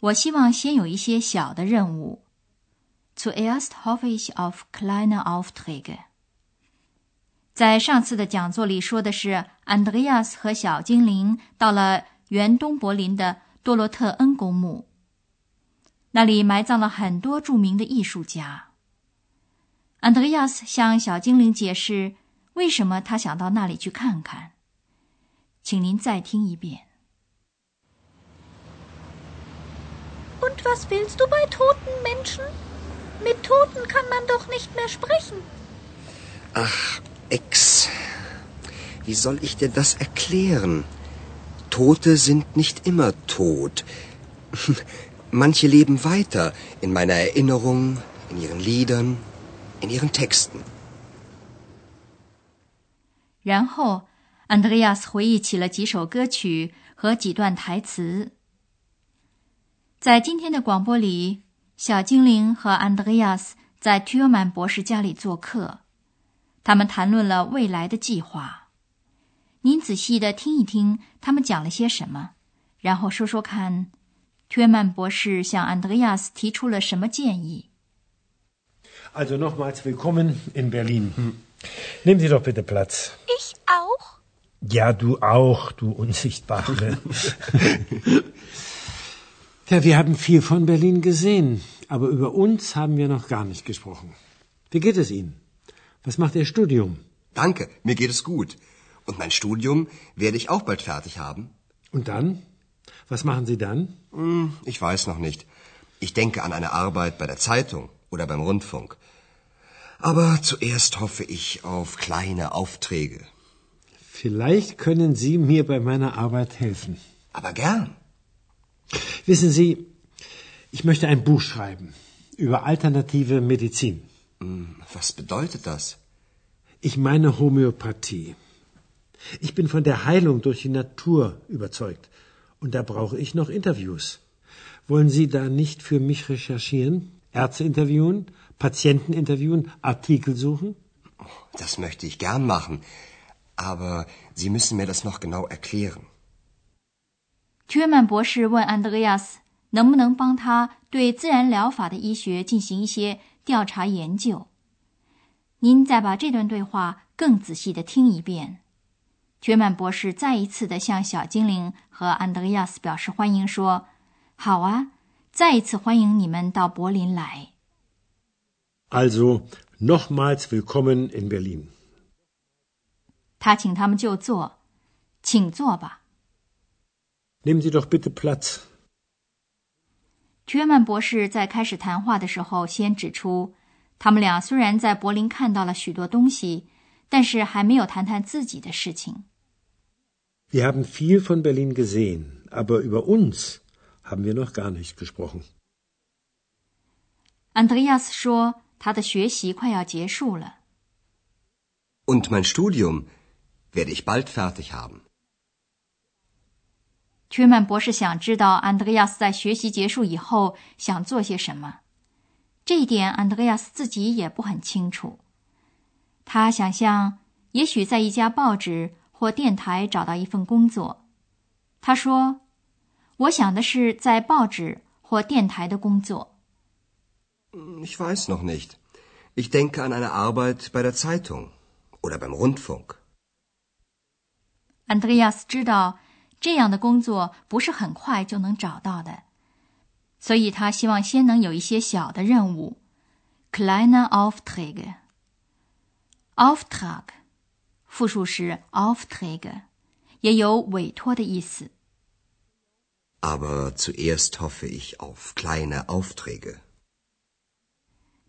我希望先有一些小的任务。Zuerst hoffe ich auf kleine Aufträge。在上次的讲座里说的是，安德烈亚斯和小精灵到了原东柏林的多洛特恩公墓，那里埋葬了很多著名的艺术家。安德烈亚斯向小精灵解释为什么他想到那里去看看。请您再听一遍。Und was willst du bei toten Menschen? Mit Toten kann man doch nicht mehr sprechen. Ach, Ex, wie soll ich dir das erklären? Tote sind nicht immer tot. Manche leben weiter in meiner Erinnerung, in ihren Liedern, in ihren Texten. 然后，安德烈亚斯回忆起了几首歌曲和几段台词。 在今天的广播里，小精灵和安德烈亚斯在图尔曼博士家里做客，他们谈论了未来的计划。您仔细的听一听，他们讲了些什么，然后说说看，图尔曼博士向安德烈亚斯提出了什么建议。Also nochmals willkommen in Berlin. Nehmen Sie doch bitte Platz. Ich auch. Ja, du auch, du Unsichtbare. Ja, wir haben viel von Berlin gesehen, aber über uns haben wir noch gar nicht gesprochen. Wie geht es Ihnen? Was macht Ihr Studium? Danke, mir geht es gut. Und mein Studium werde ich auch bald fertig haben. Und dann? Was machen Sie dann? Hm, ich weiß noch nicht. Ich denke an eine Arbeit bei der Zeitung oder beim Rundfunk. Aber zuerst hoffe ich auf kleine Aufträge. Vielleicht können Sie mir bei meiner Arbeit helfen. Aber gern. Wissen Sie, ich möchte ein Buch schreiben über alternative Medizin. Hm, was bedeutet das? Ich meine Homöopathie. Ich bin von der Heilung durch die Natur überzeugt. Und da brauche ich noch Interviews. Wollen Sie da nicht für mich recherchieren? Ärzte interviewen, Patienten interviewen, Artikel suchen? Das möchte ich gern machen. Aber Sie müssen mir das noch genau erklären. 约曼博士问安德烈亚斯：“能不能帮他对自然疗法的医学进行一些调查研究？”您再把这段对话更仔细的听一遍。约曼博士再一次的向小精灵和安德烈亚斯表示欢迎，说：“好啊，再一次欢迎你们到柏林来。” Also nochmals willkommen in Berlin。他请他们就坐，请坐吧。Nehmen Sie doch bitte Platz。约曼博士在开始谈话的时候，先指出，他们俩虽然在柏林看到了许多东西，但是还没有谈谈自己的事情。Wir haben viel von Berlin gesehen, aber über uns haben wir noch gar nicht gesprochen。安德烈亚斯说，他的学习快要结束了。Und mein Studium werde ich bald fertig haben。 屈曼博士想知道安德烈亚斯在学习结束以后想做些什么，这一点安德烈亚斯自己也不很清楚。他想象也许在一家报纸或电台找到一份工作。他说：“我想的是在报纸或电台的工作。” Ich weiß noch nicht. Ich denke an eine Arbeit bei der Zeitung oder beim Rundfunk. 安德烈亚斯知道。这样的工作不是很快就能找到的，所以他希望先能有一些小的任务。Kleine Aufträge，Auftrag，复数是 Aufträge，也有委托的意思。Aber zuerst hoffe ich auf kleine Aufträge。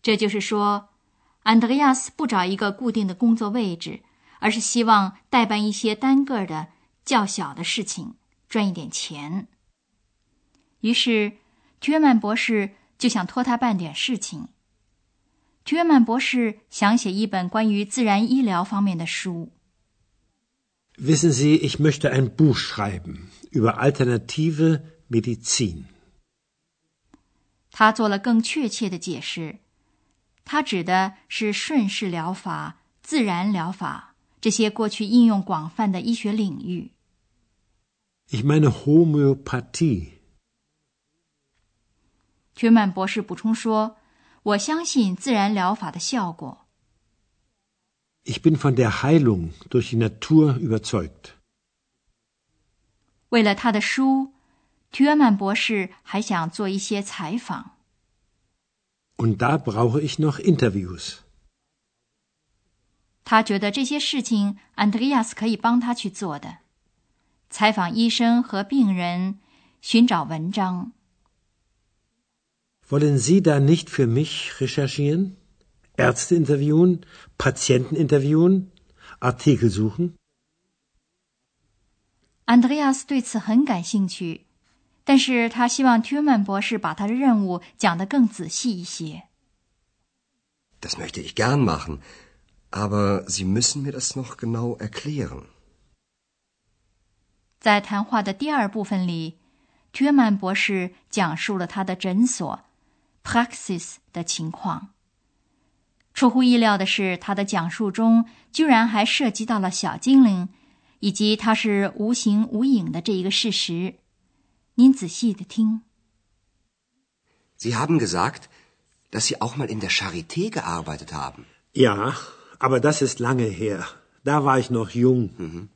这就是说，，Andreas 不找一个固定的工作位置，而是希望代办一些单个的。较小的事情，赚一点钱。于是，约曼博士就想托他办点事情。约曼博士想写一本关于自然医疗方面的书。Wissen Sie, ich möchte ein Buch schreiben über alternative Medizin. 他做了更确切的解释，他指的是顺势疗法、自然疗法这些过去应用广泛的医学领域。Ich meine Homöopathie. 约曼博士补充说：“我相信自然疗法的效果。” Ich bin von der Heilung durch die Natur überzeugt. 为了他的书，约曼博士还想做一些采访。Und da brauche ich noch Interviews. 他觉得这些事情安德烈亚斯可以帮他去做的：采访医生和病人，寻找文章。Wollen Sie da nicht für mich recherchieren? Ärzte interviewen, Patienten interviewen, Artikel suchen? Andreas 对此很感兴趣，但是他希望 Tuman 博士把他的任务讲得更仔细一些。Das möchte ich gern machen, aber Sie müssen mir das noch genau erklären. 在谈话的第二部分里，Tuman 博士讲述了他的诊所 Praxis 的情况。出乎意料的是，他的讲述中居然还涉及到了小精灵，以及它是无形无影的这一个事实。您仔细的听。Sie haben gesagt, dass Sie auch mal in der Charité gearbeitet haben. Ja, aber das ist lange her. Da war ich noch jung. Mhm.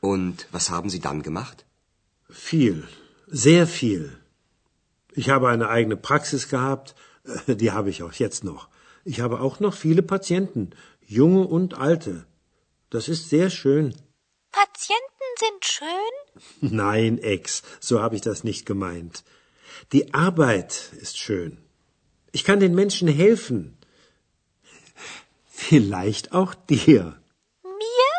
Und was haben Sie dann gemacht? Viel, sehr viel. Ich habe eine eigene Praxis gehabt, die habe ich auch jetzt noch. Ich habe auch noch viele Patienten, junge und alte. Das ist sehr schön. Patienten sind schön? Nein, Ex, so habe ich das nicht gemeint. Die Arbeit ist schön. Ich kann den Menschen helfen. Vielleicht auch dir. Mir?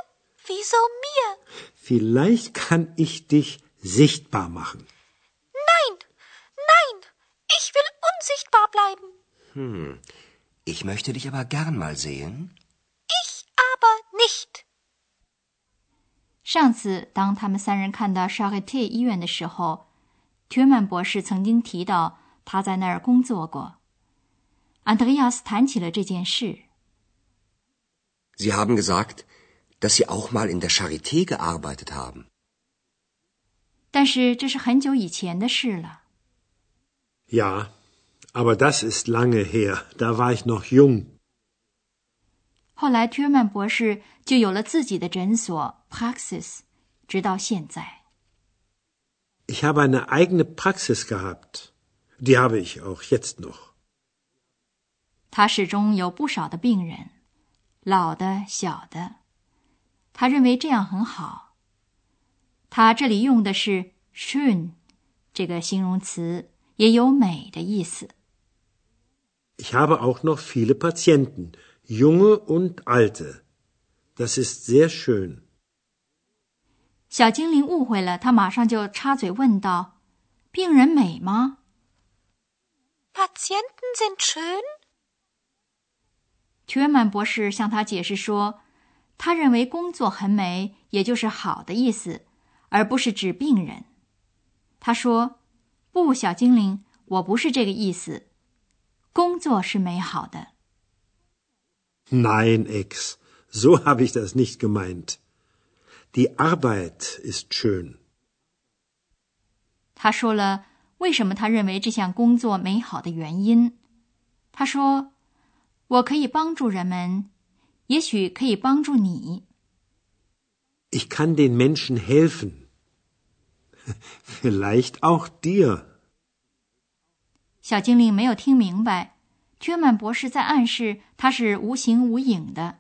Wieso mir? Vielleicht kann ich dich sichtbar machen. Nein, nein, ich will unsichtbar bleiben. Hm. Ich möchte dich aber gern mal sehen. Ich aber nicht. 上次当他们三人看到 Charité 医院的时候，约曼博士曾经提到他在那儿工作过。安德烈亚斯谈起了这件事。 Sie haben gesagt, dass Sie auch mal in der Charité gearbeitet haben. 但是这是很久以前的事了。Ja, aber das ist lange her. Da war ich noch jung. 后来，约曼博士就有了自己的诊所 Praxis，直到现在。 Ich habe eine eigene Praxis gehabt. Die habe ich auch jetzt noch. 他始终有不少的病人， 老的、小的。他认为这样很好。他这里用的是 “schön” 这个形容词，也有美的意思。Ich habe auch noch viele Patienten, junge und alte. Das ist sehr schön. 小精灵误会了，他马上就插嘴问道：“病人美吗 Patienten sind schön? 约曼博士向他解释说，他认为工作很美，也就是好的意思，而不是指病人。他说：“不，小精灵，我不是这个意思。工作是美好的。Nein, Ex, so habe ich das nicht gemeint. Die Arbeit ist schön. 他说了为什么他认为这项工作美好的原因。他说：“我可以帮助人们，也许可以帮助你。Ich kann den Menschen helfen. Vielleicht auch dir. ”小精灵没有听明白，约曼博士在暗示他是无形无影的，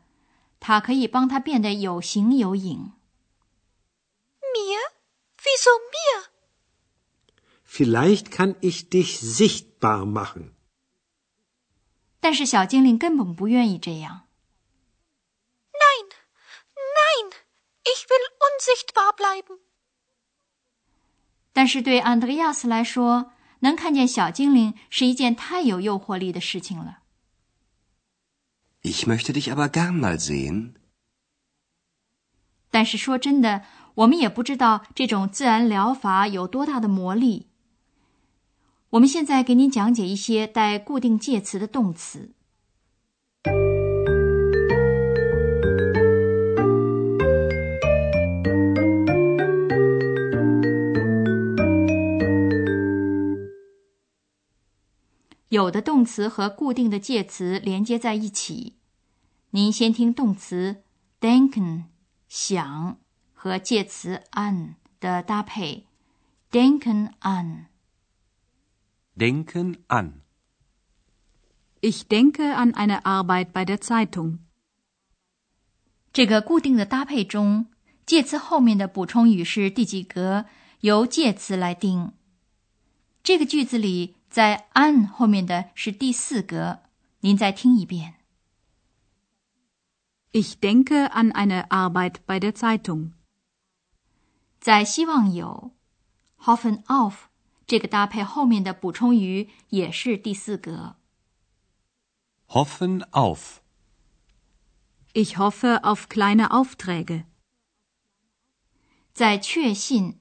他可以帮他变得有形有影。Mir? Wieso mir? Vielleicht kann ich dich sichtbar machen. 但是小精灵根本不愿意这样。Nein, nein, ich will unsichtbar bleiben. 但是对安德烈亚斯来说，能看见小精灵是一件太有诱惑力的事情了。Ich möchte dich aber gern mal sehen。但是说真的，我们也不知道这种自然疗法有多大的魔力。我们现在给您讲解一些带固定介词的动词。有的动词和固定的介词连接在一起。您先听动词 denken 想和介词 an 的搭配，denken an。Denken an. Ich denke an eine Arbeit bei der Zeitung. 这个固定的搭配中，介词后面的补充语是第几格，由介词来定。这个句子里，在 an 后面的是第四格。您再听一遍。Ich denke an eine Arbeit bei der Zeitung. 在希望有 hoffen auf 这个搭配后面的补充语也是第四格。Hoffen auf. Ich hoffe auf kleine Aufträge. 在确信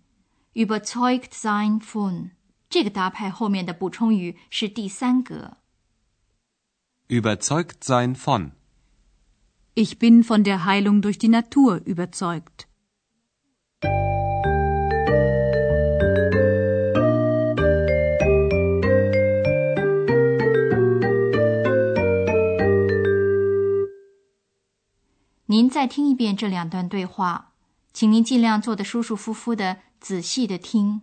überzeugt sein von 这个搭配后面的补充语是第三格。 Überzeugt sein von. Ich bin von der Heilung durch die Natur überzeugt. 您再听一遍这两段对话，请您尽量坐得舒舒服服的，仔细的听。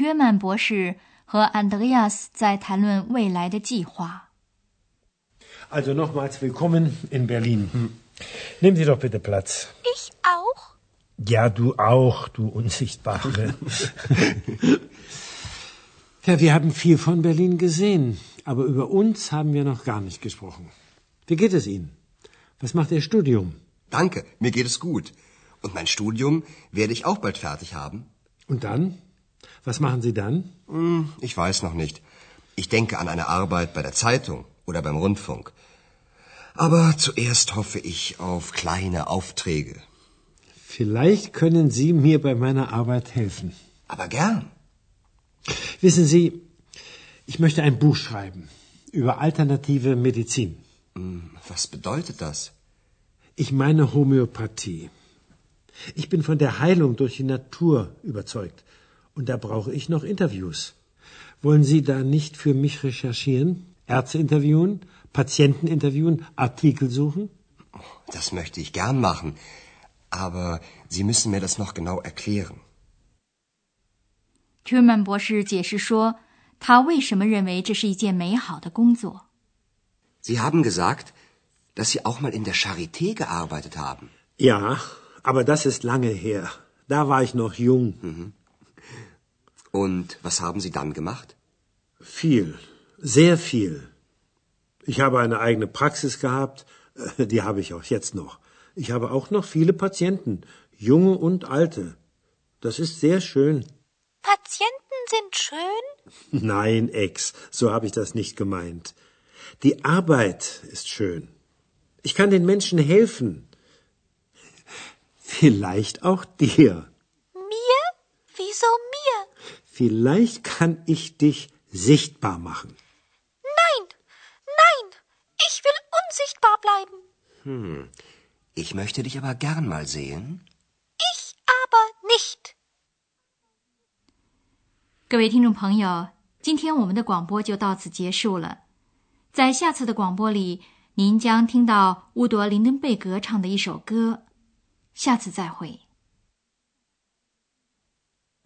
约曼博士和安德烈亚斯在谈论未来的计划。 Also nochmals willkommen in Berlin. Nehmen Sie doch bitte Platz. Ich auch. Ja, du auch, du Unsichtbare. ja, wir haben viel von Berlin gesehen, aber über uns haben wir noch gar nicht gesprochen. Wie geht es Ihnen? Was macht Ihr Studium? Danke, mir geht es gut. Und mein Studium werde ich auch bald fertig haben. Und dann? Was machen Sie dann? Hm, ich weiß noch nicht. Ich denke an eine Arbeit bei der Zeitung oder beim Rundfunk. Aber zuerst hoffe ich auf kleine Aufträge. Vielleicht können Sie mir bei meiner Arbeit helfen. Aber gern. Wissen Sie, ich möchte ein Buch schreiben über alternative Medizin. Hm, Was bedeutet das? Ich meine Homöopathie. Ich bin von der Heilung durch die Natur überzeugt. Und da brauche ich noch Interviews. Wollen Sie da nicht für mich recherchieren? Ärzte interviewen? Patienten interviewen? Artikel suchen? Das möchte ich gern machen. Aber Sie müssen mir das noch genau erklären. Truman 博士解释说，他为什么认为这是一件美好的工作。 Sie haben gesagt, dass Sie auch mal in der Charité gearbeitet haben. Ja, aber das ist lange her. Da war ich noch jung. Und was haben Sie dann gemacht? Viel, sehr viel. Ich habe eine eigene Praxis gehabt, äh, die habe ich auch jetzt noch. Ich habe auch noch viele Patienten, junge und alte. Das ist sehr schön. Patienten sind schön? Nein, Ex, so habe ich das nicht gemeint. Die Arbeit ist schön. Ich kann den Menschen helfen. Vielleicht auch dir. Mir? Wieso mir? Vielleicht kann ich dich sichtbar machen. Nein, nein, ich will unsichtbar bleiben. Hm. Ich möchte dich aber gern mal sehen. Ich aber nicht. 各位听众朋友，今天我们的广播就到此结束了。在下次的广播里，您将听到乌朵·林登贝格唱的一首歌。下次再会。